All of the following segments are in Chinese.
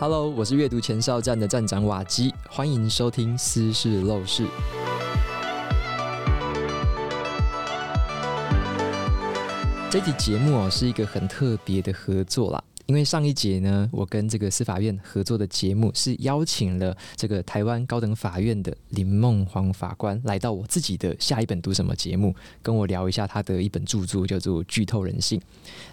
Hello，我是阅读前哨站的站长瓦基，欢迎收听《私事陋室》。这期节目哦，是一个很特别的合作啦。因为上一节呢，我跟这个司法院合作的节目是邀请了这个台湾高等法院的林梦煌法官来到我自己的下一本读什么节目，跟我聊一下他的一本著作叫做《剧透人性》，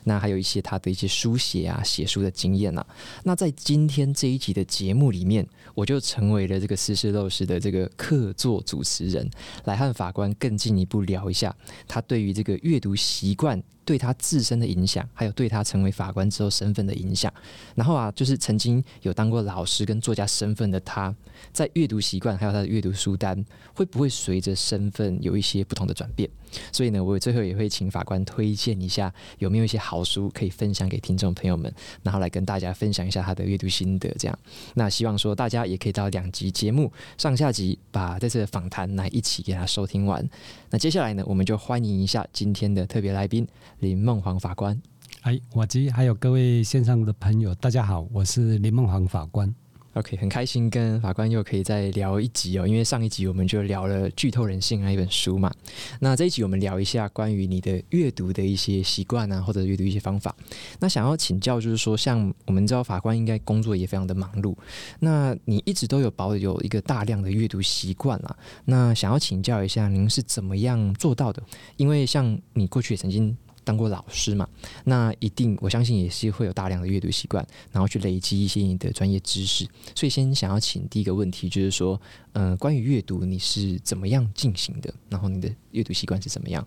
那还有一些他的一些书写啊、写书的经验呐、啊。那在今天这一集的节目里面，我就成为了这个斯是陋室的这个客座主持人，来和法官更进一步聊一下他对于这个阅读习惯对他自身的影响，还有对他成为法官之后身份的影响，然后啊，就是曾经有当过老师跟作家身份的他，在阅读习惯还有他的阅读书单，会不会随着身份有一些不同的转变？所以呢，我最后也会请法官推荐一下有没有一些好书可以分享给听众朋友们，然后来跟大家分享一下他的阅读心得。这样，那希望说大家也可以到两集节目上下集，把这次的访谈来一起给他收听完。那接下来呢，我们就欢迎一下今天的特别来宾林梦煌法官。哎，我及，还有各位线上的朋友，大家好，我是林梦煌法官。OK，很开心跟法官又可以再聊一集哦，因为上一集我们就聊了《剧透人性》那一本书嘛。那这一集我们聊一下关于你的阅读的一些习惯啊，或者阅读一些方法。那想要请教，就是说，像我们知道法官应该工作也非常的忙碌，那你一直都有保有一个大量的阅读习惯啊。那想要请教一下，您是怎么样做到的？因为像你过去也曾经。当过老师嘛，那一定我相信也是会有大量的阅读习惯，然后去累积一些你的专业知识。所以先想要请第一个问题，就是说，呃，关于阅读你是怎么样进行的？然后你的阅读习惯是怎么样？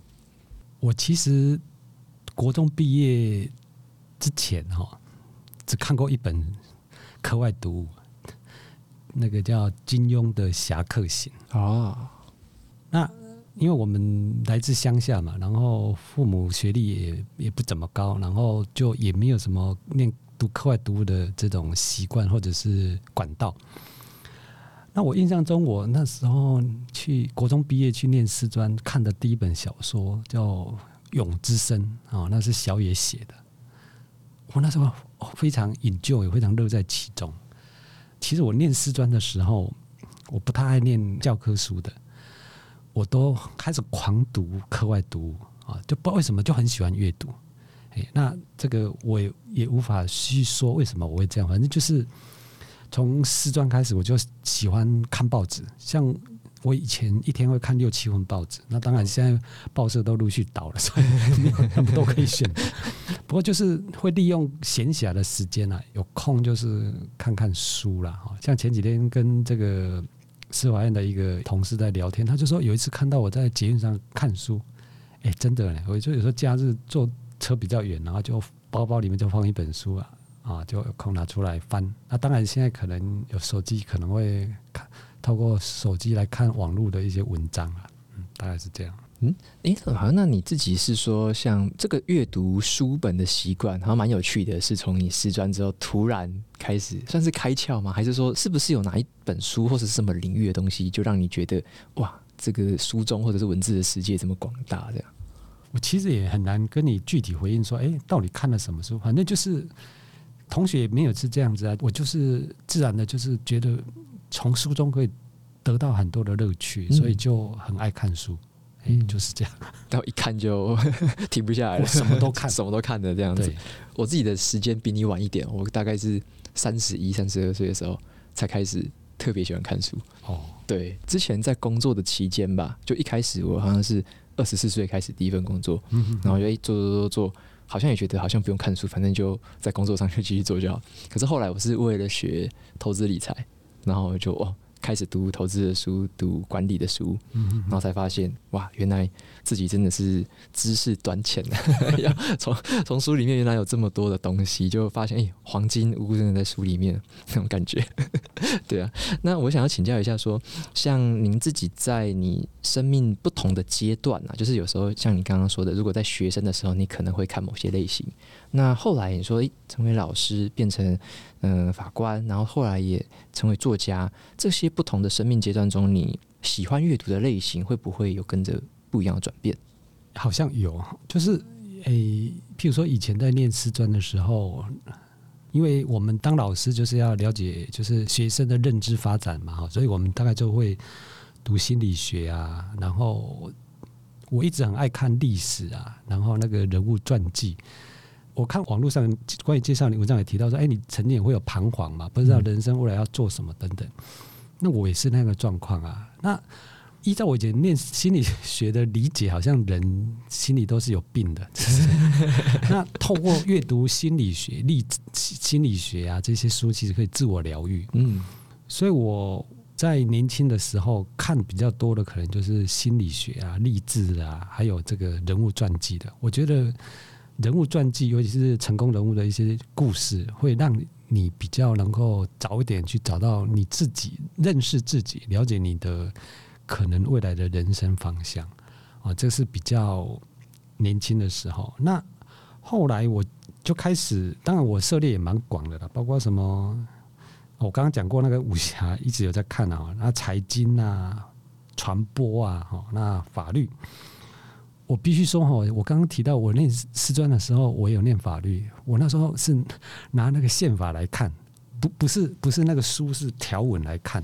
我其实国中毕业之前哈，只看过一本课外读物，那个叫金庸的《侠客行》哦，那。因为我们来自乡下嘛，然后父母学历也也不怎么高，然后就也没有什么念读课外读物的这种习惯或者是管道。那我印象中，我那时候去国中毕业去念师专，看的第一本小说叫《蛹之声》啊，那是小野写的。我那时候非常 enjoy，也非常乐在其中。其实我念师专的时候，我不太爱念教科书的。我都开始狂读课外读物啊，就不知道为什么就很喜欢阅读。哎，那这个我也也无法细说为什么我会这样，反正就是从师专开始我就喜欢看报纸，像我以前一天会看六七份报纸。那当然现在报社都陆续倒了，所以没有那么多可以选。不过就是会利用闲暇的时间啊，有空就是看看书啦。哈，像前几天跟这个。司法院的一个同事在聊天，他就说有一次看到我在捷运上看书，哎、真的呢，我就有时候假日坐车比较远，然后就包包里面就放一本书啊，啊，就有空拿出来翻。那当然现在可能有手机，可能会看透过手机来看网络的一些文章啊，嗯，大概是这样。嗯，哎，好像那你自己是说，像这个阅读书本的习惯，好像蛮有趣的，是从你师专之后突然开始，算是开窍吗？还是说，是不是有哪一本书或者是什么领域的东西，就让你觉得哇，这个书中或者是文字的世界这么广大？这样，我其实也很难跟你具体回应说，哎，到底看了什么书？反正就是同学也没有是这样子啊，我就是自然的，就是觉得从书中可以得到很多的乐趣，所以就很爱看书。嗯，就是这样，然后一看就 停不下来了，什么都看，什么都看的这样子。我自己的时间比你晚一点，我大概是三十一、三十二岁的时候才开始特别喜欢看书。哦，对，之前在工作的期间吧，就一开始我好像是二十四岁开始第一份工作，然后就一做做做做，好像也觉得好像不用看书，反正就在工作上就继续做就好。可是后来我是为了学投资理财，然后就哦。开始读投资的书，读管理的书，然后才发现哇，原来自己真的是知识短浅的。要从从书里面原来有这么多的东西，就发现哎、欸，黄金屋真的在书里面那种感觉。对啊，那我想要请教一下说，说像您自己在你生命不同的阶段啊，就是有时候像你刚刚说的，如果在学生的时候，你可能会看某些类型。那后来你说，诶，成为老师，变成嗯、呃、法官，然后后来也成为作家，这些不同的生命阶段中，你喜欢阅读的类型会不会有跟着不一样的转变？好像有，就是诶，譬如说以前在念师专的时候，因为我们当老师就是要了解就是学生的认知发展嘛，所以我们大概就会读心理学啊，然后我一直很爱看历史啊，然后那个人物传记。我看网络上关于介绍你文章也提到说，哎，你曾经也会有彷徨嘛，不知道人生未来要做什么等等。那我也是那个状况啊。那依照我以前念心理学的理解，好像人心里都是有病的。那透过阅读心理学、励心理学啊这些书，其实可以自我疗愈。嗯，所以我在年轻的时候看比较多的，可能就是心理学啊、励志啊，还有这个人物传记的。我觉得人物传记，尤其是成功人物的一些故事，会让你比较能够早一点去找到你自己，认识自己，了解你的。可能未来的人生方向啊，这是比较年轻的时候。那后来我就开始，当然我涉猎也蛮广的了，包括什么，我刚刚讲过那个武侠，一直有在看啊。那财经啊、传播啊，哈，那法律，我必须说哈，我刚刚提到我念师专的时候，我有念法律，我那时候是拿那个宪法来看，不不是不是那个书，是条文来看。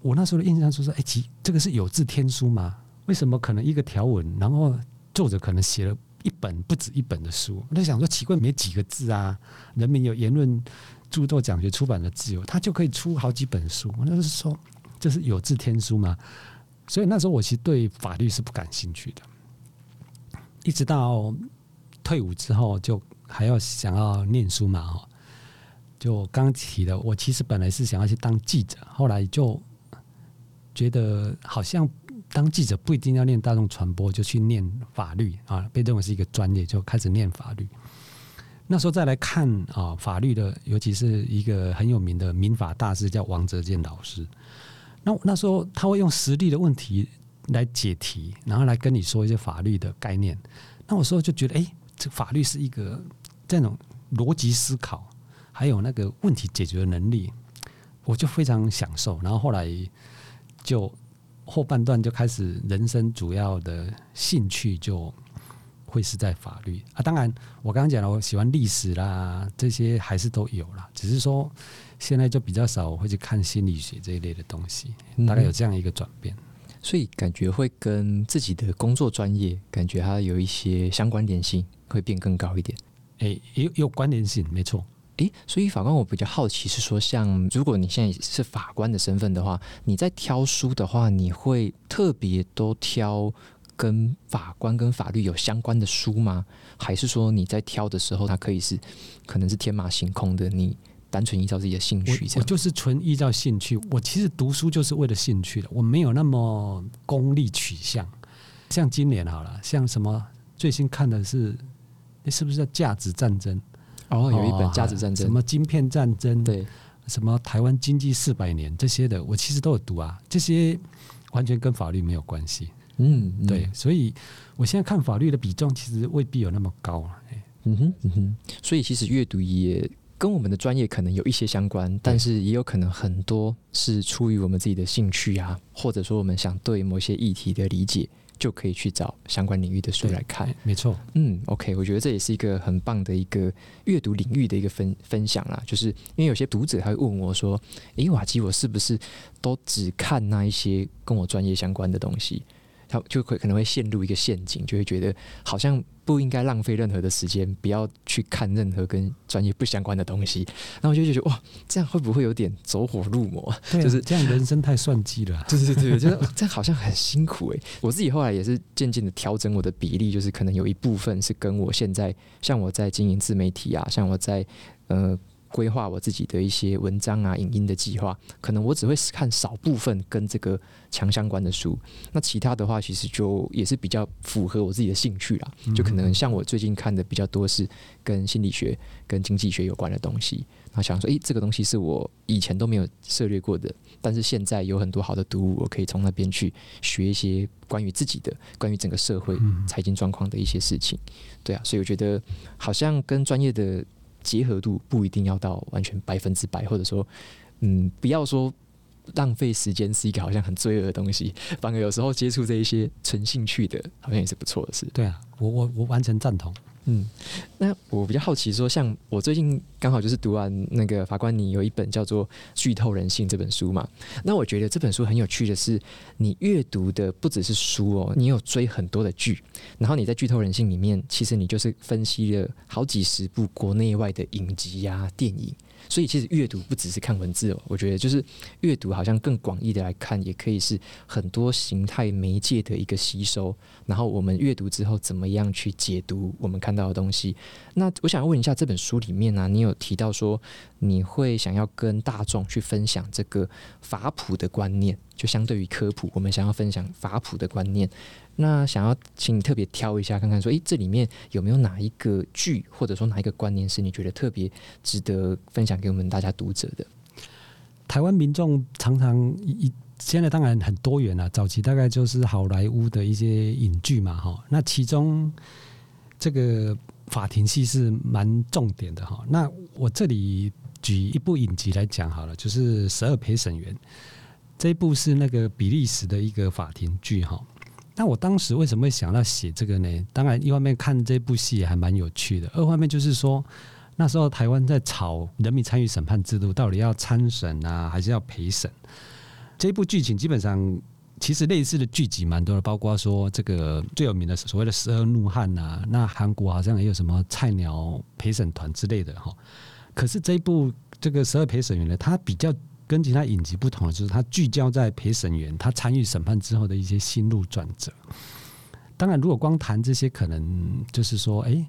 我那时候的印象就是说，哎，其这个是有字天书吗？为什么可能一个条文，然后作者可能写了一本不止一本的书？我在想说，奇怪，没几个字啊，人民有言论、著作、讲学、出版的自由，他就可以出好几本书。我那时候说，这是有字天书吗？所以那时候我其实对法律是不感兴趣的，一直到退伍之后，就还要想要念书嘛，哈。就刚提的，我其实本来是想要去当记者，后来就。觉得好像当记者不一定要念大众传播，就去念法律啊，被认为是一个专业，就开始念法律。那时候再来看啊，法律的，尤其是一个很有名的民法大师叫王泽建老师。那那时候他会用实例的问题来解题，然后来跟你说一些法律的概念。那我说就觉得，哎，这法律是一个这种逻辑思考，还有那个问题解决的能力，我就非常享受。然后后来。就后半段就开始，人生主要的兴趣就会是在法律啊。当然，我刚刚讲了，我喜欢历史啦，这些还是都有啦。只是说现在就比较少会去看心理学这一类的东西，大概有这样一个转变。嗯，所以感觉会跟自己的工作专业感觉它有一些相关联性，会变更高一点。诶，有有关联性，没错。诶，所以法官，我比较好奇是说，像如果你现在是法官的身份的话，你在挑书的话，你会特别都挑跟法官跟法律有相关的书吗？还是说你在挑的时候，它可以是可能是天马行空的，你单纯依照自己的兴趣这样？我，我就是纯依照兴趣，我其实读书就是为了兴趣的，我没有那么功利取向。像今年好了，像什么最新看的是，那是不是叫价值战争？哦，有一本价值战争，什么晶片战争，对，什么台湾经济四百年这些的，我其实都有读啊。这些完全跟法律没有关系。嗯，嗯，对，所以我现在看法律的比重其实未必有那么高啊。嗯哼，嗯哼，所以其实阅读也跟我们的专业可能有一些相关，但是也有可能很多是出于我们自己的兴趣啊，或者说我们想对某些议题的理解。就可以去找相关领域的书来看，没错。嗯，OK，我觉得这也是一个很棒的一个阅读领域的一个分分享啦。就是因为有些读者他会问我说：“诶，瓦基，我是不是都只看那一些跟我专业相关的东西？”他就会可能会陷入一个陷阱，就会觉得好像。不应该浪费任何的时间，不要去看任何跟专业不相关的东西。然后我就觉得哇，这样会不会有点走火入魔？啊，就是这样，人生太算计了。对对对对，就是这样，好像很辛苦诶。我自己后来也是渐渐的调整我的比例，就是可能有一部分是跟我现在，像我在经营自媒体啊，像我在呃。规划我自己的一些文章啊、影音的计划，可能我只会看少部分跟这个强相关的书，那其他的话其实就也是比较符合我自己的兴趣啦。就可能像我最近看的比较多是跟心理学、跟经济学有关的东西，那想说，诶，这个东西是我以前都没有涉猎过的，但是现在有很多好的读物，我可以从那边去学一些关于自己的、关于整个社会财经状况的一些事情。对啊，所以我觉得好像跟专业的。结合度不一定要到完全百分之百，或者说，嗯，不要说浪费时间是一个好像很罪恶的东西，反而有时候接触这一些纯兴趣的，好像也是不错的事。对啊，我我我完全赞同。嗯，那我比较好奇说，像我最近刚好就是读完那个法官，你有一本叫做《剧透人性》这本书嘛？那我觉得这本书很有趣的是，你阅读的不只是书哦，你有追很多的剧，然后你在《剧透人性》里面，其实你就是分析了好几十部国内外的影集呀、电影。所以其实阅读不只是看文字哦，我觉得就是阅读好像更广义的来看，也可以是很多形态媒介的一个吸收。然后我们阅读之后，怎么样去解读我们看到的东西？那我想要问一下，这本书里面呢、你有提到说你会想要跟大众去分享这个法普的观念，就相对于科普，我们想要分享法普的观念。那想要请你特别挑一下，看看说，诶，这里面有没有哪一个剧，或者说哪一个观念是你觉得特别值得分享给我们大家读者的？台湾民众常常一现在当然很多元了，早期大概就是好莱坞的一些影剧嘛，哈，那其中这个法庭戏是蛮重点的哈。那我这里举一部影集来讲好了，就是《十二陪审员》这一部是那个比利时的一个法庭剧哈。那我当时为什么会想到写这个呢？当然，一方面看这部戏还蛮有趣的，二方面就是说那时候台湾在吵人民参与审判制度，到底要参审啊，还是要陪审？这部剧情基本上其实类似的剧集蛮多的，包括说这个最有名的所谓的十二怒汉啊，那韩国好像也有什么菜鸟陪审团之类的哈。可是这一部这个十二陪审员呢，它比较。跟其他影集不同的就是，它聚焦在陪审员他参与审判之后的一些心路转折。当然，如果光谈这些，可能就是说，哎，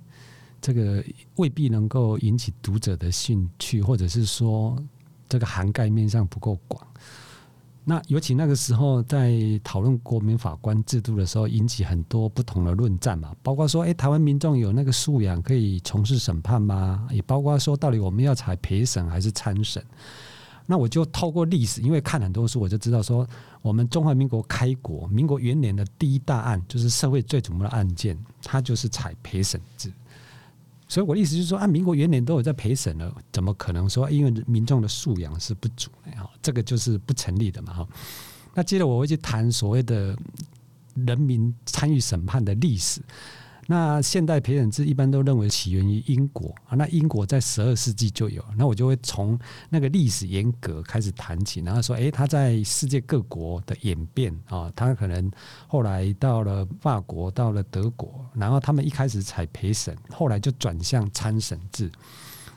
这个未必能够引起读者的兴趣，或者是说，这个涵盖面上不够广。那尤其那个时候在讨论国民法官制度的时候，引起很多不同的论战嘛，包括说，哎，台湾民众有那个素养可以从事审判吗？也包括说，到底我们要采陪审还是参审？那我就透过历史，因为看很多书，我就知道说，我们中华民国开国，民国元年的第一大案，就是社会最瞩目的案件，它就是采陪审制。所以我的意思就是说，啊民国元年都有在陪审了，怎么可能说因为民众的素养是不足的？哈，这个就是不成立的嘛。哈，那接着我会去谈所谓的人民参与审判的历史。那现代陪审制一般都认为起源于英国啊，那英国在十二世纪就有，那我就会从那个历史沿革开始谈起，然后说，诶，他在世界各国的演变啊，他可能后来到了法国，到了德国，然后他们一开始采陪审，后来就转向参审制，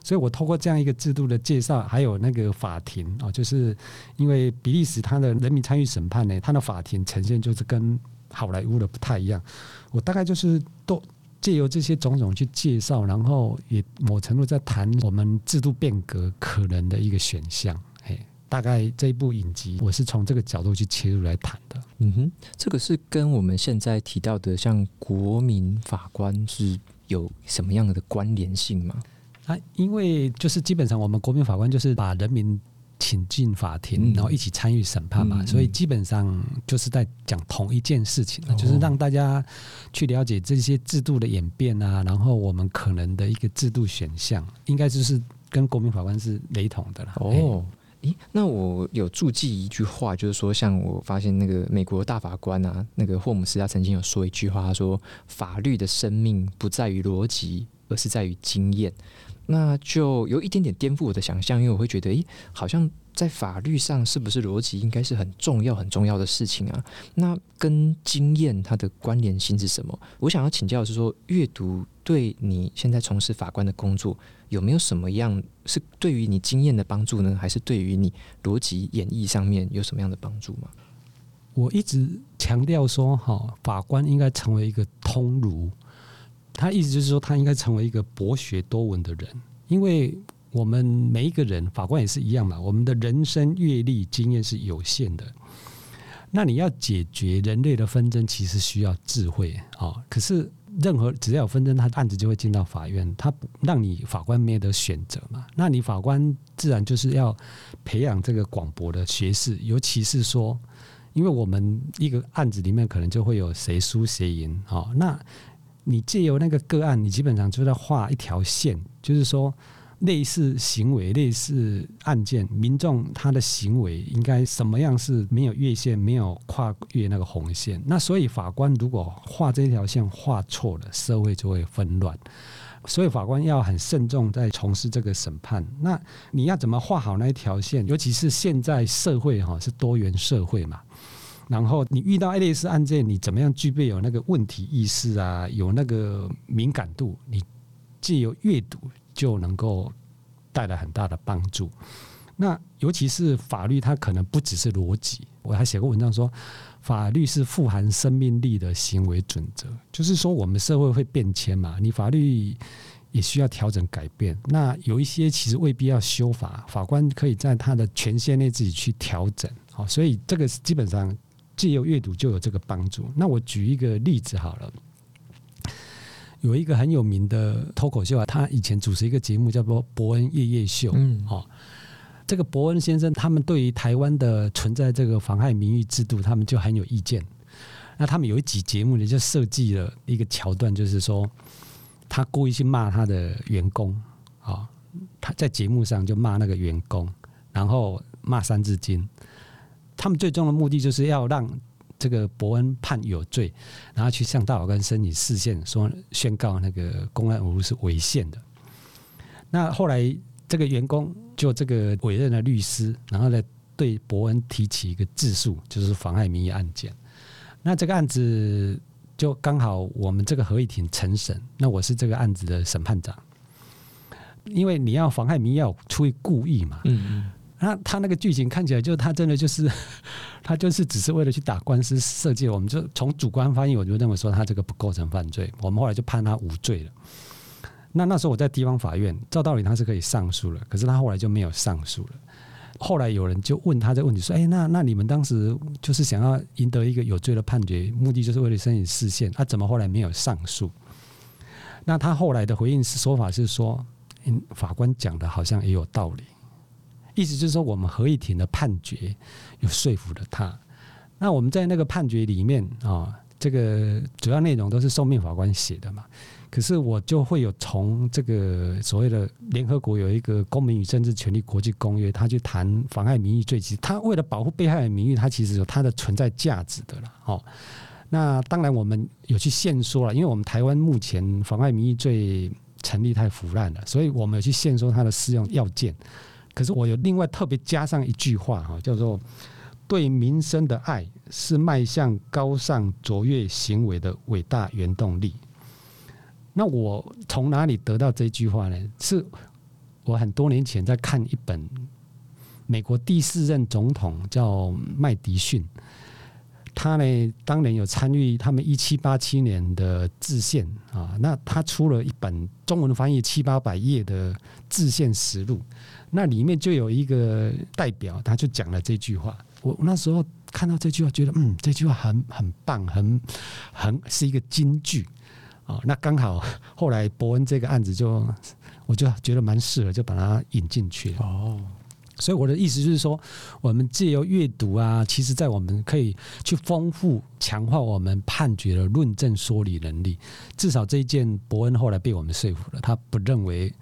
所以我透过这样一个制度的介绍，还有那个法庭啊，就是因为比利时它的人民参与审判呢，它的法庭呈现就是跟好莱坞的不太一样。我大概就是都借由这些种种去介绍，然后也某程度在谈我们制度变革可能的一个选项。哎，大概这一部影集，我是从这个角度去切入来谈的。嗯哼，这个是跟我们现在提到的像国民法官是有什么样的关联性吗？啊，因为就是基本上我们国民法官就是把人民。请进法庭，然后一起参与审判嘛，嗯、所以基本上就是在讲同一件事情，嗯、就是让大家去了解这些制度的演变啊，然后我们可能的一个制度选项，应该就是跟国民法官是雷同的了。哦，诶，那我有注记一句话，就是说，像我发现那个美国大法官啊，那个霍姆斯他曾经有说一句话，他说：“法律的生命不在于逻辑，而是在于经验。”那就有一点点颠覆我的想象，因为我会觉得，诶，好像在法律上是不是逻辑应该是很重要、很重要的事情啊？那跟经验它的关联性是什么？我想要请教的是说，阅读对你现在从事法官的工作有没有什么样是对于你经验的帮助呢？还是对于你逻辑演绎上面有什么样的帮助吗？我一直强调说，哈，法官应该成为一个通儒。他意思就是说，他应该成为一个博学多闻的人，因为我们每一个人，法官也是一样嘛。我们的人生阅历经验是有限的，那你要解决人类的纷争，其实需要智慧啊。可是任何只要有纷争，他案子就会进到法院，他不让你法官没得选择嘛。那你法官自然就是要培养这个广博的学识，尤其是说，因为我们一个案子里面可能就会有谁输谁赢啊。那你借由那个个案，你基本上就在画一条线，就是说类似行为、类似案件，民众他的行为应该什么样是没有越线、没有跨越那个红线？那所以法官如果画这条线画错了，社会就会纷乱。所以法官要很慎重在从事这个审判。那你要怎么画好那一条线？尤其是现在社会哈是多元社会嘛，然后你遇到类似案件，你怎么样具备有那个问题意识啊，有那个敏感度？你借由阅读。就能够带来很大的帮助。那尤其是法律，它可能不只是逻辑。我还写过文章说，法律是富含生命力的行为准则。就是说，我们社会会变迁嘛，你法律也需要调整改变。那有一些其实未必要修法，法官可以在他的权限内自己去调整。好，所以这个基本上借由阅读就有这个帮助。那我举一个例子好了。有一个很有名的脱口秀啊，他以前主持一个节目叫做《伯恩夜夜秀》。嗯，哦，这个伯恩先生，他们对于台湾的存在这个妨害名誉制度，他们就很有意见。那他们有一集节目呢，就设计了一个桥段，就是说他故意去骂他的员工，啊，他在节目上就骂那个员工，然后骂三字经。他们最终的目的就是要让。这个伯恩判有罪，然后去向大法官申请释宪，说宣告那个公安无误是违宪的。那后来这个员工就这个委任的律师，然后呢对伯恩提起一个自诉，就是妨害民意案件。那这个案子就刚好我们这个合议庭成审，那我是这个案子的审判长，因为你要妨害名誉要出于故意嘛。嗯嗯。那他那个剧情看起来，就他真的就是，他就是只是为了去打官司设计。我们就从主观翻译，我就认为说他这个不构成犯罪。我们后来就判他无罪了。那那时候我在地方法院，照道理他是可以上诉了，可是他后来就没有上诉了。后来有人就问他这个问题，说：“哎，那那你们当时就是想要赢得一个有罪的判决，目的就是为了申请释宪，他怎么后来没有上诉？”那他后来的回应是说法是说：“嗯，法官讲的好像也有道理。”意思就是说，我们合议庭的判决有说服了他。那我们在那个判决里面啊，这个主要内容都是受命法官写的嘛。可是我就会有从这个所谓的联合国有一个公民与政治权利国际公约，他去谈妨碍名誉罪，其实他为了保护被害人名誉，他其实有它的存在价值的了。哦，那当然我们有去限缩了，因为我们台湾目前妨碍名誉罪成立太腐烂了，所以我们有去限缩它的适用要件。可是我有另外特别加上一句话哈，叫做“对民生的爱是迈向高尚卓越行为的伟大原动力”。那我从哪里得到这句话呢？是我很多年前在看一本美国第四任总统叫麦迪逊，他呢当年有参与他们一七八七年的制宪啊，那他出了一本中文翻译七八百页的制宪实录。那里面就有一个代表，他就讲了这句话。我那时候看到这句话，觉得嗯，这句话很很棒，很很是一个金句啊。那刚好后来伯恩这个案子就，我就觉得蛮适合，就把它引进去了。哦，所以我的意思就是说，我们借由阅读啊，其实在我们可以去丰富、强化我们判决的论证说理能力。至少这一件，伯恩后来被我们说服了，他不认为。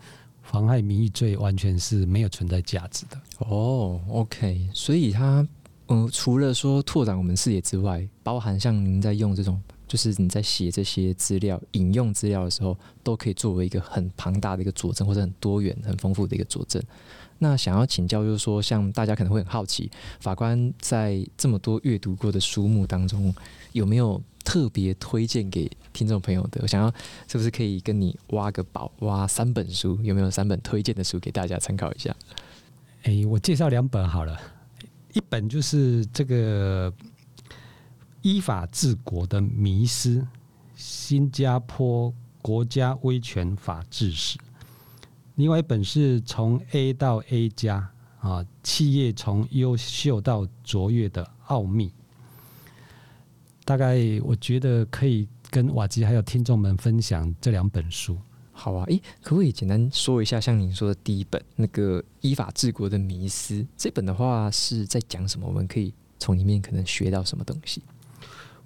妨害名誉罪完全是没有存在价值的哦。OK，所以他呃，除了说拓展我们视野之外，包含像您在用这种，就是你在写这些资料、引用资料的时候，都可以作为一个很庞大的一个佐证，或者很多元、很丰富的一个佐证。那想要请教，就是说，像大家可能会很好奇，法官在这么多阅读过的书目当中，有没有特别推荐给听众朋友的？我想要是不是可以跟你挖个宝，挖三本书？有没有三本推荐的书给大家参考一下？哎、我介绍两本好了，一本就是这个《依法治国的迷思：新加坡国家威权法治史》。另外一本是从 A 到 A 加啊，企业从优秀到卓越的奥秘。大概我觉得可以跟瓦吉还有听众们分享这两本书。好啊，诶，可不可以简单说一下，像您说的第一本那个依法治国的迷思，这本的话是在讲什么？我们可以从里面可能学到什么东西？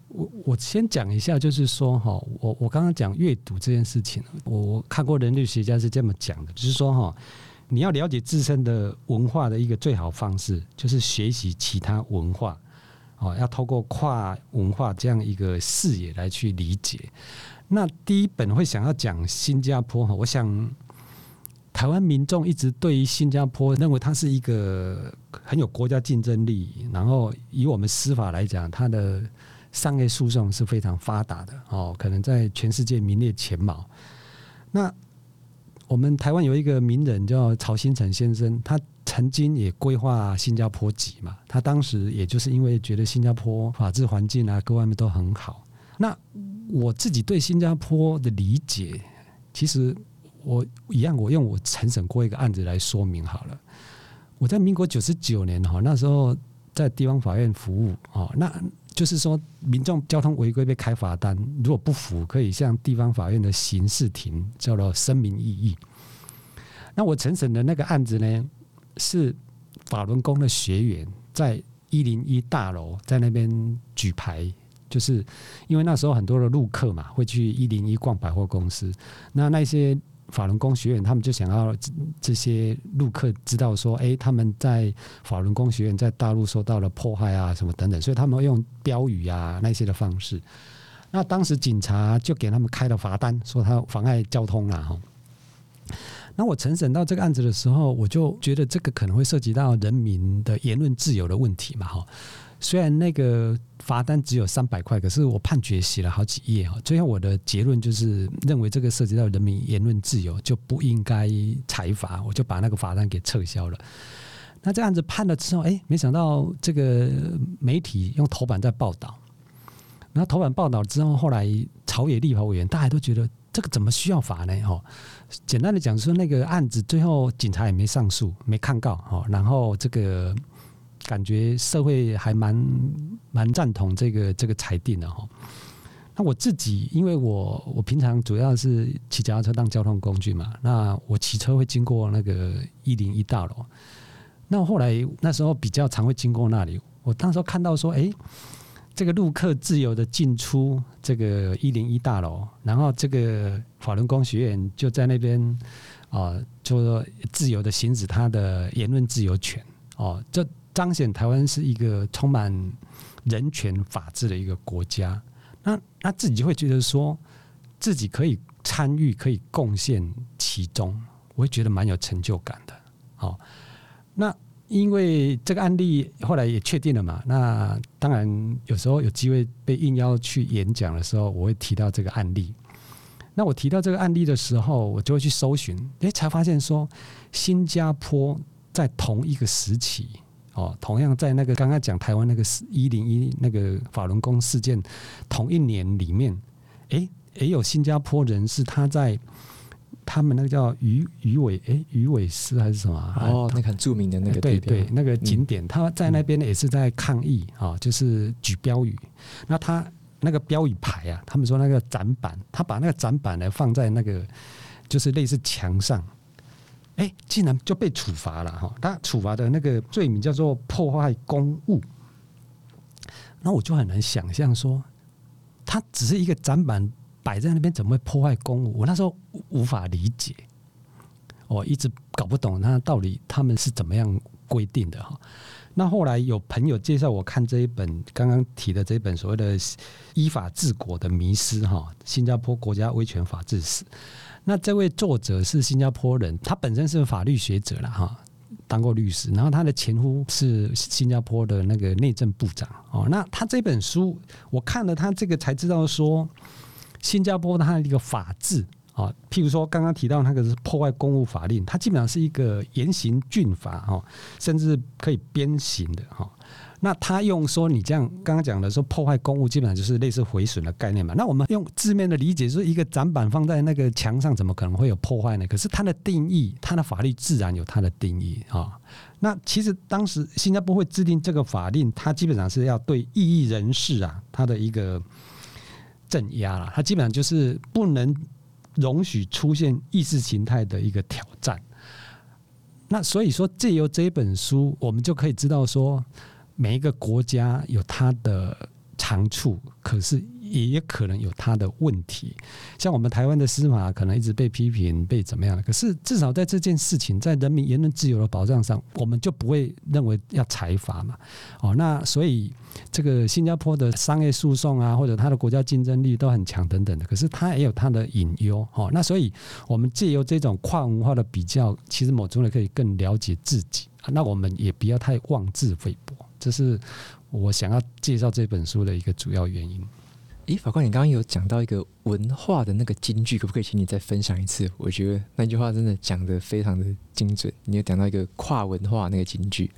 我我先讲一下，就是说哈，我我刚刚讲阅读这件事情，我看过人类学家是这么讲的，就是说哈，你要了解自身的文化的一个最好方式，就是学习其他文化，哦，要透过跨文化这样一个视野来去理解。那第一本会想要讲新加坡哈，我想台湾民众一直对于新加坡认为它是一个很有国家竞争力，然后以我们司法来讲，它的商业诉讼是非常发达的哦，可能在全世界名列前茅。那我们台湾有一个名人叫曹兴诚先生，他曾经也规划新加坡籍嘛。他当时也就是因为觉得新加坡法治环境啊，各方面都很好。那我自己对新加坡的理解，其实我一样，我用我承审过一个案子来说明好了。我在民国九十九年哈，那时候在地方法院服务哦，那。就是说，民众交通违规被开罚单，如果不服，可以向地方法院的刑事庭叫做声明异议。那我承审的那个案子呢，是法轮功的学员在一零一大楼在那边举牌，就是因为那时候很多的陆客嘛，会去一零一逛百货公司，那那些。法轮功学员，他们就想要这些陆客知道说，哎，他们在法轮功学院在大陆受到了迫害啊，什么等等，所以他们用标语啊那些的方式。那当时警察就给他们开了罚单，说他妨碍交通了哈。那我承审到这个案子的时候，我就觉得这个可能会涉及到人民的言论自由的问题嘛哈。虽然那个罚单只有三百块，可是我判决写了好几页啊。最后我的结论就是认为这个涉及到人民言论自由，就不应该裁罚，我就把那个罚单给撤销了。那这样子判了之后，哎，没想到这个媒体用头版在报道，然后头版报道之后，后来朝野立法委员大家都觉得这个怎么需要罚呢？哈，简单的讲说，那个案子最后警察也没上诉，没抗告哈，然后这个。感觉社会还蛮蛮赞同这个这个裁定的哈。那我自己，因为我我平常主要是骑脚踏车当交通工具嘛，那我骑车会经过那个一零一大楼。那后来那时候比较常会经过那里，我当时候看到说，哎，这个陆客自由的进出这个一零一大楼，然后这个法轮功学院就在那边啊，就说自由的行使他的言论自由权哦，这。彰显台湾是一个充满人权法治的一个国家，那那自己会觉得说自己可以参与，可以贡献其中，我会觉得蛮有成就感的。好，那因为这个案例后来也确定了嘛，那当然有时候有机会被应邀去演讲的时候，我会提到这个案例。那我提到这个案例的时候，我就会去搜寻，诶，才发现说新加坡在同一个时期。哦，同样在那个刚刚讲台湾那个一零一那个法轮功事件同一年里面，哎，也有新加坡人是他在他们那个叫鱼鱼尾哎鱼尾狮还是什么？哦，那个很著名的那个对对那个景点，他在那边也是在抗议啊，就是举标语。那他那个标语牌啊，他们说那个展板，他把那个展板呢放在那个就是类似墙上。哎，竟然就被处罚了哈！他处罚的那个罪名叫做破坏公物，那我就很难想象说，他只是一个展板摆在那边，怎么会破坏公物？我那时候无法理解，我一直搞不懂他到底他们是怎么样规定的哈。那后来有朋友介绍我看这一本刚刚提的这一本所谓的《依法治国的迷失》哈，新加坡国家威权法治史。那这位作者是新加坡人，他本身是法律学者了哈，当过律师。然后他的前夫是新加坡的那个内政部长哦。那他这本书我看了，他这个才知道说，新加坡它的一个法治啊，譬如说刚刚提到那个是破坏公务法令，它基本上是一个严刑峻法哈，甚至可以鞭刑的哈。那他用说你这样刚刚讲的说破坏公务，基本上就是类似毁损的概念嘛。那我们用字面的理解，说一个展板放在那个墙上，怎么可能会有破坏呢？可是它的定义，它的法律自然有它的定义啊。那其实当时新加坡会制定这个法令，它基本上是要对异议人士啊，他的一个镇压了。它基本上就是不能容许出现意识形态的一个挑战。那所以说，借由这一本书，我们就可以知道说。每一个国家有它的长处，可是也可能有它的问题。像我们台湾的司法可能一直被批评，被怎么样？可是至少在这件事情，在人民言论自由的保障上，我们就不会认为要裁罚嘛。哦，那所以这个新加坡的商业诉讼啊，或者它的国家竞争力都很强等等的。可是它也有它的隐忧。哦，那所以我们借由这种跨文化的比较，其实某种人可以更了解自己。那我们也不要太妄自菲薄，这是我想要介绍这本书的一个主要原因。诶，法官，你刚刚有讲到一个文化的那个金句，可不可以请你再分享一次？我觉得那句话真的讲得非常的精准。你有讲到一个跨文化那个金句，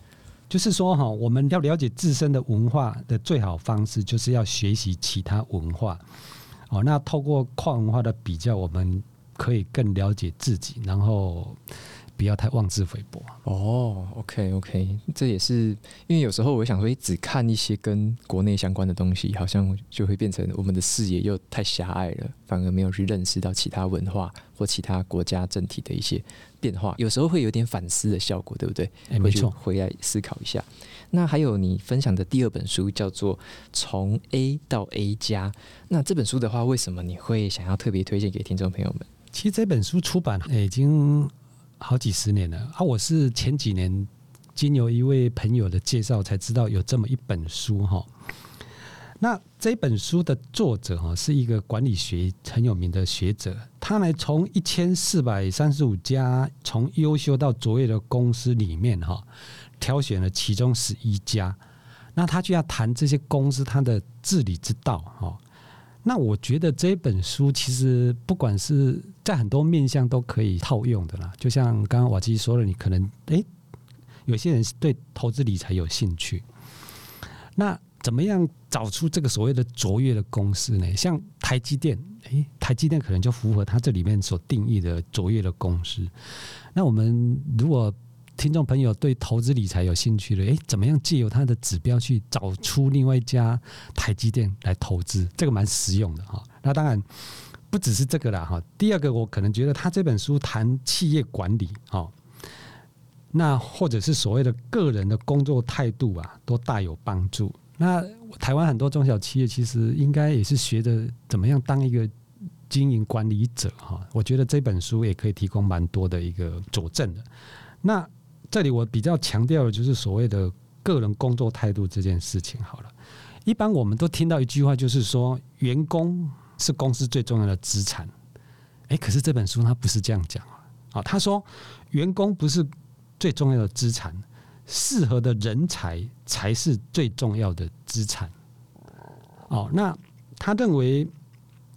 就是说哈，我们要了解自身的文化的最好方式，就是要学习其他文化。哦，那透过跨文化的比较，我们可以更了解自己，然后。不要太妄自菲薄哦。OK OK，这也是因为有时候我想说，只看一些跟国内相关的东西，好像就会变成我们的视野又太狭隘了，反而没有去认识到其他文化或其他国家政体的一些变化。有时候会有点反思的效果，对不对？哎，没错，回来思考一下。那还有你分享的第二本书叫做《从 A 到 A 加》，那这本书的话，为什么你会想要特别推荐给听众朋友们？其实这本书出版已经。好几十年了啊！我是前几年经由一位朋友的介绍才知道有这么一本书哈。那这本书的作者哈是一个管理学很有名的学者，他呢从一千四百三十五家从优秀到卓越的公司里面哈，挑选了其中十一家，那他就要谈这些公司他的治理之道哈。那我觉得这本书其实不管是在很多面向都可以套用的啦，就像刚刚瓦基说了，你可能诶，有些人是对投资理财有兴趣，那怎么样找出这个所谓的卓越的公司呢？像台积电，诶，台积电可能就符合它这里面所定义的卓越的公司。那我们如果听众朋友对投资理财有兴趣的，诶，怎么样借由他的指标去找出另外一家台积电来投资？这个蛮实用的哈。那当然不只是这个啦哈。第二个，我可能觉得他这本书谈企业管理哈，那或者是所谓的个人的工作态度啊，都大有帮助。那台湾很多中小企业其实应该也是学着怎么样当一个经营管理者哈。我觉得这本书也可以提供蛮多的一个佐证的。那这里我比较强调的就是所谓的个人工作态度这件事情。好了，一般我们都听到一句话，就是说员工是公司最重要的资产。诶，可是这本书他不是这样讲啊。他说员工不是最重要的资产，适合的人才才是最重要的资产。哦，那他认为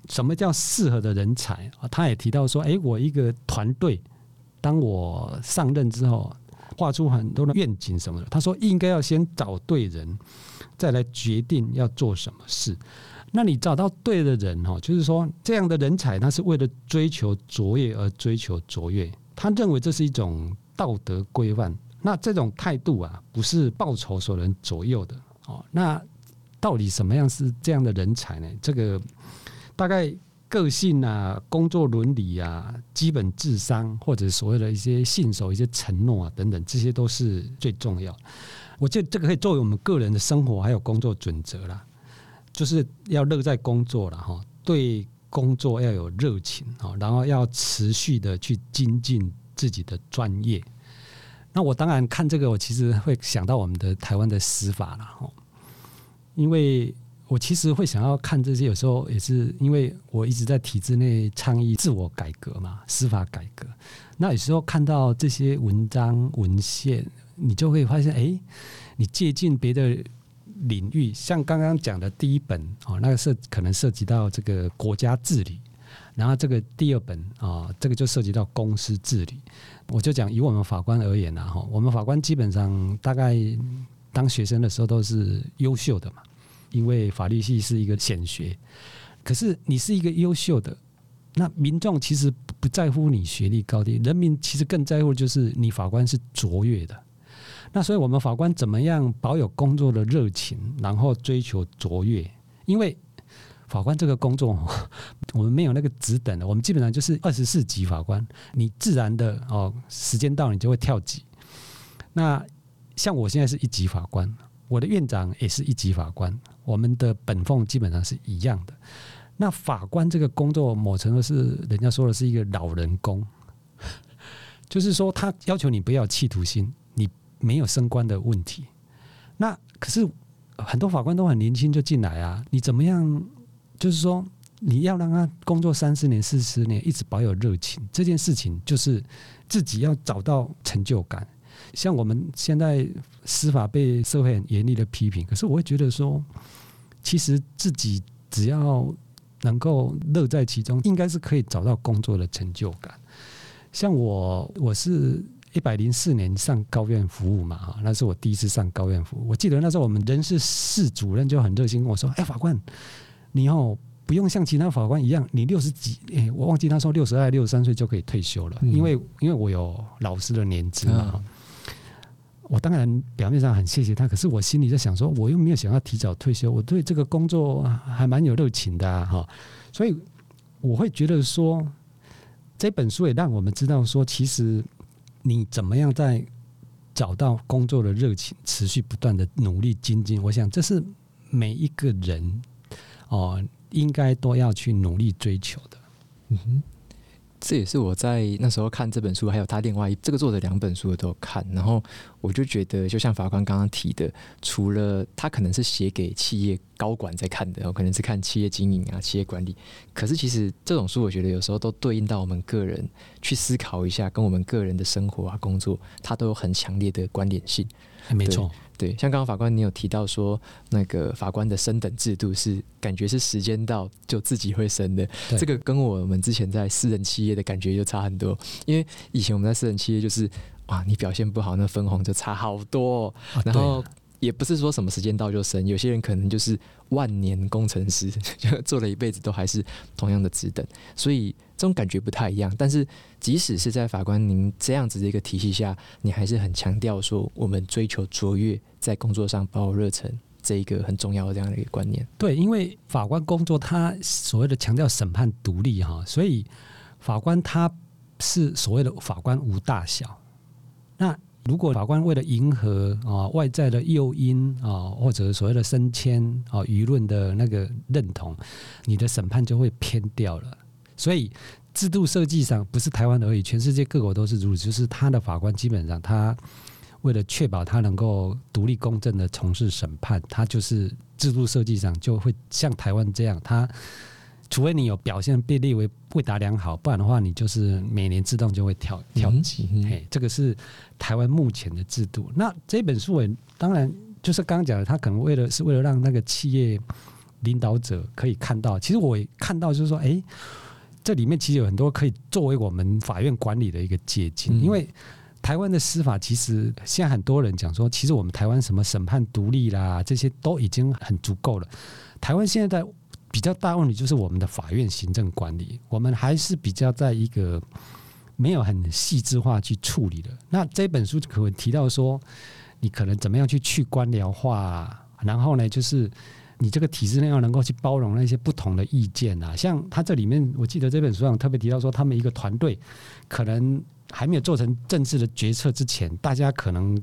什么叫适合的人才啊？他也提到说，诶，我一个团队，当我上任之后。画出很多的愿景什么的，他说应该要先找对人，再来决定要做什么事。那你找到对的人哈，就是说这样的人才，他是为了追求卓越而追求卓越。他认为这是一种道德规范。那这种态度啊，不是报酬所能左右的哦。那到底什么样是这样的人才呢？这个大概。个性啊，工作伦理啊，基本智商，或者所谓的一些信守一些承诺啊，等等，这些都是最重要。我觉得这个可以作为我们个人的生活还有工作准则啦，就是要乐在工作了哈，对工作要有热情啊，然后要持续的去精进自己的专业。那我当然看这个，我其实会想到我们的台湾的司法了哈，因为。我其实会想要看这些，有时候也是因为我一直在体制内倡议自我改革嘛，司法改革。那有时候看到这些文章文献，你就会发现，哎，你借鉴别的领域，像刚刚讲的第一本哦，那个涉可能涉及到这个国家治理，然后这个第二本啊，这个就涉及到公司治理。我就讲以我们法官而言啊，哈，我们法官基本上大概当学生的时候都是优秀的嘛。因为法律系是一个显学，可是你是一个优秀的，那民众其实不在乎你学历高低，人民其实更在乎就是你法官是卓越的。那所以我们法官怎么样保有工作的热情，然后追求卓越？因为法官这个工作，我们没有那个职等的，我们基本上就是二十四级法官，你自然的哦，时间到你就会跳级。那像我现在是一级法官。我的院长也是一级法官，我们的本俸基本上是一样的。那法官这个工作，某程度是人家说的是一个老人工，就是说他要求你不要企图心，没有升官的问题。那可是很多法官都很年轻就进来啊，你怎么样？就是说你要让他工作三十年、四十年，一直保有热情，这件事情就是自己要找到成就感。像我们现在司法被社会很严厉的批评，可是我会觉得说，其实自己只要能够乐在其中，应该是可以找到工作的成就感。像我，我是一百零四年上高院服务嘛，哈，那是我第一次上高院服务。我记得那时候我们人事室主任就很热心跟我说：“哎，法官，你哦不用像其他法官一样，你六十几，哎，我忘记他说六十二、六十三岁就可以退休了，因为因为我有老师的年资嘛。”我当然表面上很谢谢他，可是我心里在想说，我又没有想要提早退休，我对这个工作还蛮有热情的哈，所以我会觉得说，这本书也让我们知道说，其实你怎么样在找到工作的热情，持续不断的努力精进，我想这是每一个人哦应该都要去努力追求的。嗯哼。这也是我在那时候看这本书，还有他另外一这个作者两本书我都有看，然后我就觉得，就像法官刚刚提的，除了他可能是写给企业高管在看的，然后可能是看企业经营啊、企业管理，可是其实这种书，我觉得有时候都对应到我们个人去思考一下，跟我们个人的生活啊、工作，它都有很强烈的关联性。没错。对，像刚刚法官你有提到说，那个法官的升等制度是感觉是时间到就自己会升的，这个跟我们之前在私人企业的感觉就差很多。因为以前我们在私人企业就是，哇，你表现不好，那分红就差好多，然后。也不是说什么时间到就升，有些人可能就是万年工程师，做了一辈子都还是同样的职等，所以这种感觉不太一样。但是即使是在法官您这样子的一个体系下，你还是很强调说我们追求卓越，在工作上保有热忱，这一个很重要的这样的一个观念。对，因为法官工作他所谓的强调审判独立哈，所以法官他是所谓的法官无大小，那。如果法官为了迎合啊外在的诱因啊，或者所谓的升迁啊舆论的那个认同，你的审判就会偏掉了。所以制度设计上不是台湾而已，全世界各国都是如此。就是他的法官基本上，他为了确保他能够独立公正的从事审判，他就是制度设计上就会像台湾这样，他。除非你有表现被列为未达良好，不然的话，你就是每年自动就会跳跳级。嗯嗯、嘿，这个是台湾目前的制度。那这本书也当然就是刚刚讲的，他可能为了是为了让那个企业领导者可以看到。其实我也看到，就是说，哎，这里面其实有很多可以作为我们法院管理的一个借鉴。嗯、因为台湾的司法其实现在很多人讲说，其实我们台湾什么审判独立啦，这些都已经很足够了。台湾现在在。比较大问题就是我们的法院行政管理，我们还是比较在一个没有很细致化去处理的。那这本书可能提到说，你可能怎么样去去官僚化，然后呢，就是你这个体制内要能够去包容那些不同的意见啊。像他这里面，我记得这本书上特别提到说，他们一个团队可能还没有做成政治的决策之前，大家可能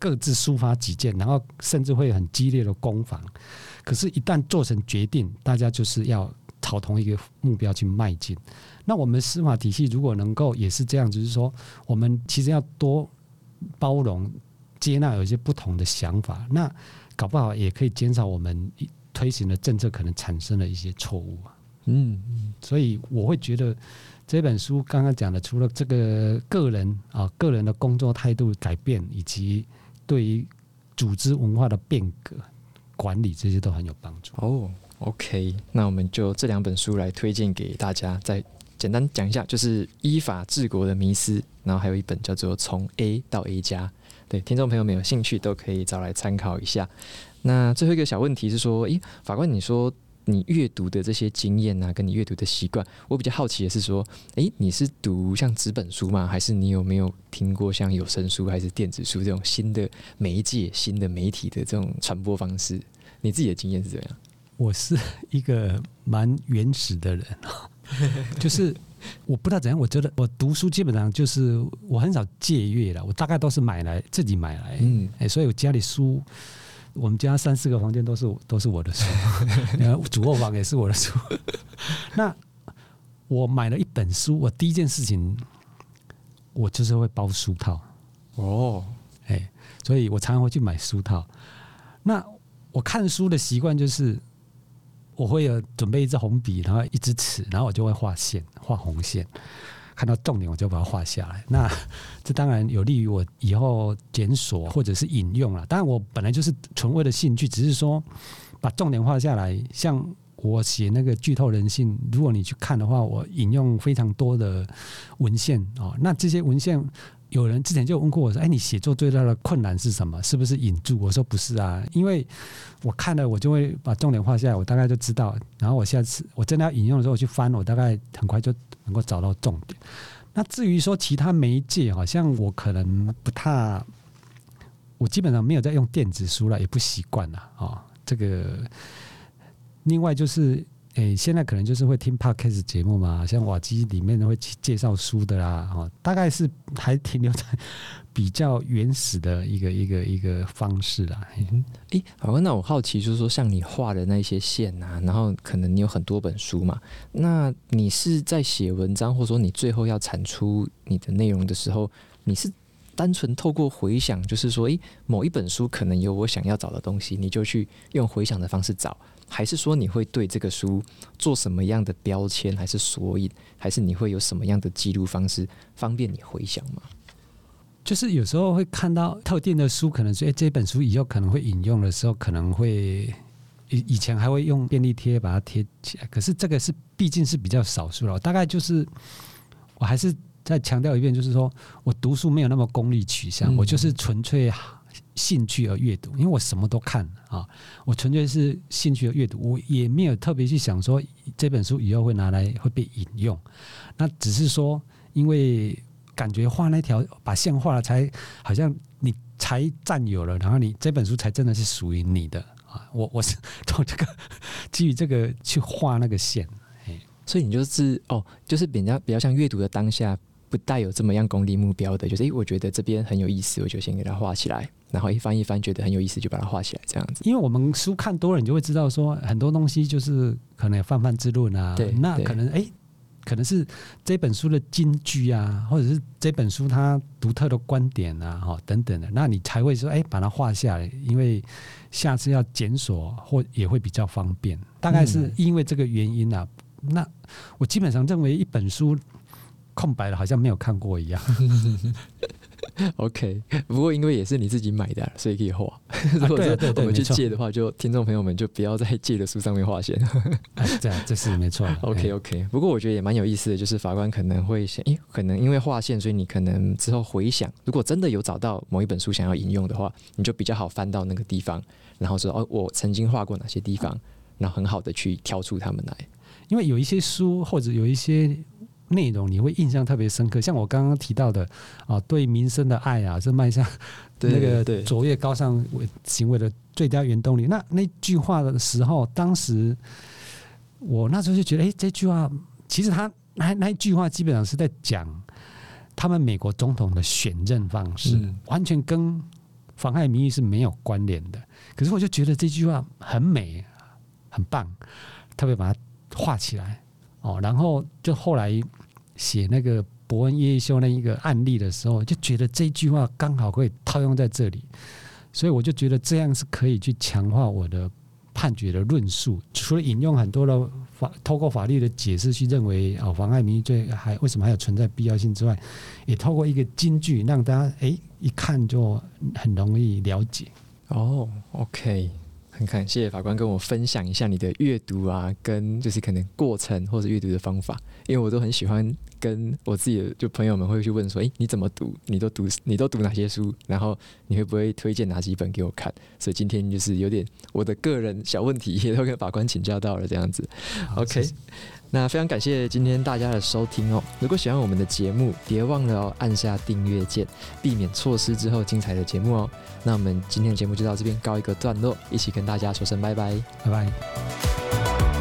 各自抒发己见，然后甚至会很激烈的攻防。可是，一旦做成决定，大家就是要朝同一个目标去迈进。那我们司法体系如果能够也是这样，就是说，我们其实要多包容、接纳有一些不同的想法，那搞不好也可以减少我们推行的政策可能产生的一些错误啊。嗯，所以我会觉得这本书刚刚讲的，除了这个个人啊，个人的工作态度改变，以及对于组织文化的变革。管理这些都很有帮助哦。，OK，那我们就这两本书来推荐给大家，再简单讲一下，就是《依法治国的迷思》，然后还有一本叫做《从 A 到 A 加》。对，听众朋友们有兴趣都可以找来参考一下。那最后一个小问题是说，诶，法官，你说。你阅读的这些经验啊，跟你阅读的习惯，我比较好奇的是说，诶，你是读像纸本书吗？还是你有没有听过像有声书还是电子书这种新的媒介、新的媒体的这种传播方式？你自己的经验是怎样？我是一个蛮原始的人，就是我不知道怎样，我觉得我读书基本上就是我很少借阅了，我大概都是买来自己买来，嗯，诶，所以我家里书。我们家三四个房间都是都是我的书，主卧房也是我的书。那我买了一本书，我第一件事情，我就是会包书套。哦，哎，所以我常常会去买书套。那我看书的习惯就是，我会有准备一支红笔，然后一支尺，然后我就会画线，画红线。看到重点我就把它画下来，那 这当然有利于我以后检索或者是引用了。当然我本来就是纯为了兴趣，只是说把重点画下来。像我写那个剧透人性，如果你去看的话，我引用非常多的文献哦。那这些文献。有人之前就问过我说：“哎，你写作最大的困难是什么？是不是引注？”我说：“不是啊，因为我看了，我就会把重点画下来，我大概就知道。然后我下次我真的要引用的时候，我去翻，我大概很快就能够找到重点。那至于说其他媒介，好像我可能不太，我基本上没有在用电子书了，也不习惯了啊、哦。这个另外就是。”诶、现在可能就是会听 podcast 节目嘛，像瓦基里面会介绍书的啦，哦，大概是还停留在比较原始的一个 一个一个方式啦。诶、好，那我好奇就是说，像你画的那些线啊，然后可能你有很多本书嘛，那你是在写文章，或者说你最后要产出你的内容的时候，你是单纯透过回想，就是说，诶、某一本书可能有我想要找的东西，你就去用回想的方式找。还是说你会对这个书做什么样的标签，还是索引，还是你会有什么样的记录方式，方便你回想吗？就是有时候会看到特定的书，可能说，哎，这本书以后可能会引用的时候，可能会以以前还会用便利贴把它贴起来，可是这个是毕竟是比较少数了。大概就是，我还是再强调一遍，就是说我读书没有那么功利取向，嗯、我就是纯粹。兴趣而阅读，因为我什么都看啊，我纯粹是兴趣而阅读，我也没有特别去想说这本书以后会拿来会被引用，那只是说因为感觉画那条把线画了，才好像你才占有了，然后你这本书才真的是属于你的啊，我 我是从这个基于这个去画那个线，所以你就是哦，就是比较比较像阅读的当下。不带有这么样功利目标的，就是诶，我觉得这边很有意思，我就先给它画起来，然后一翻一翻，觉得很有意思，就把它画起来，这样子。因为我们书看多了，你就会知道说很多东西就是可能有泛泛之论啊，对，那可能诶，可能是这本书的金句啊，或者是这本书它独特的观点啊，哈等等的，那你才会说诶，把它画下来，因为下次要检索或也会比较方便。大概是因为这个原因啊，嗯、那我基本上认为一本书。空白的，好像没有看过一样。OK，不过因为也是你自己买的，所以可以画。如果我们去借的话，就听众朋友们就不要在借的书上面画线。这是没错。OK OK，不过我觉得也蛮有意思的，就是法官可能会想，诶，可能因为划线，所以你可能之后回想，如果真的有找到某一本书想要引用的话，你就比较好翻到那个地方，然后说哦，我曾经画过哪些地方，然后很好的去挑出他们来。因为有一些书或者有一些。内容你会印象特别深刻，像我刚刚提到的啊，对民生的爱啊，是迈向那个卓越高尚为行为的最佳原动力。那那句话的时候，当时我那时候就觉得，哎，这句话其实他那那一句话基本上是在讲他们美国总统的选任方式，嗯、完全跟妨害民意是没有关联的。可是我就觉得这句话很美，很棒，特别把它画起来哦，然后就后来。写那个伯恩夜夜秀那一个案例的时候，就觉得这句话刚好可以套用在这里，所以我就觉得这样是可以去强化我的判决的论述。除了引用很多的法，透过法律的解释去认为啊妨害名誉罪还为什么还有存在必要性之外，也透过一个金句让大家诶一看就很容易了解。哦，OK。很感谢法官跟我分享一下你的阅读啊，跟就是可能过程或者阅读的方法，因为我都很喜欢跟我自己的就朋友们会去问说，诶，你怎么读？你都读你都读哪些书？然后你会不会推荐哪几本给我看？所以今天就是有点我的个人小问题，也都跟法官请教到了这样子。OK。那非常感谢今天大家的收听哦！如果喜欢我们的节目，别忘了哦，按下订阅键，避免错失之后精彩的节目哦。那我们今天的节目就到这边告一个段落，一起跟大家说声拜拜，拜拜。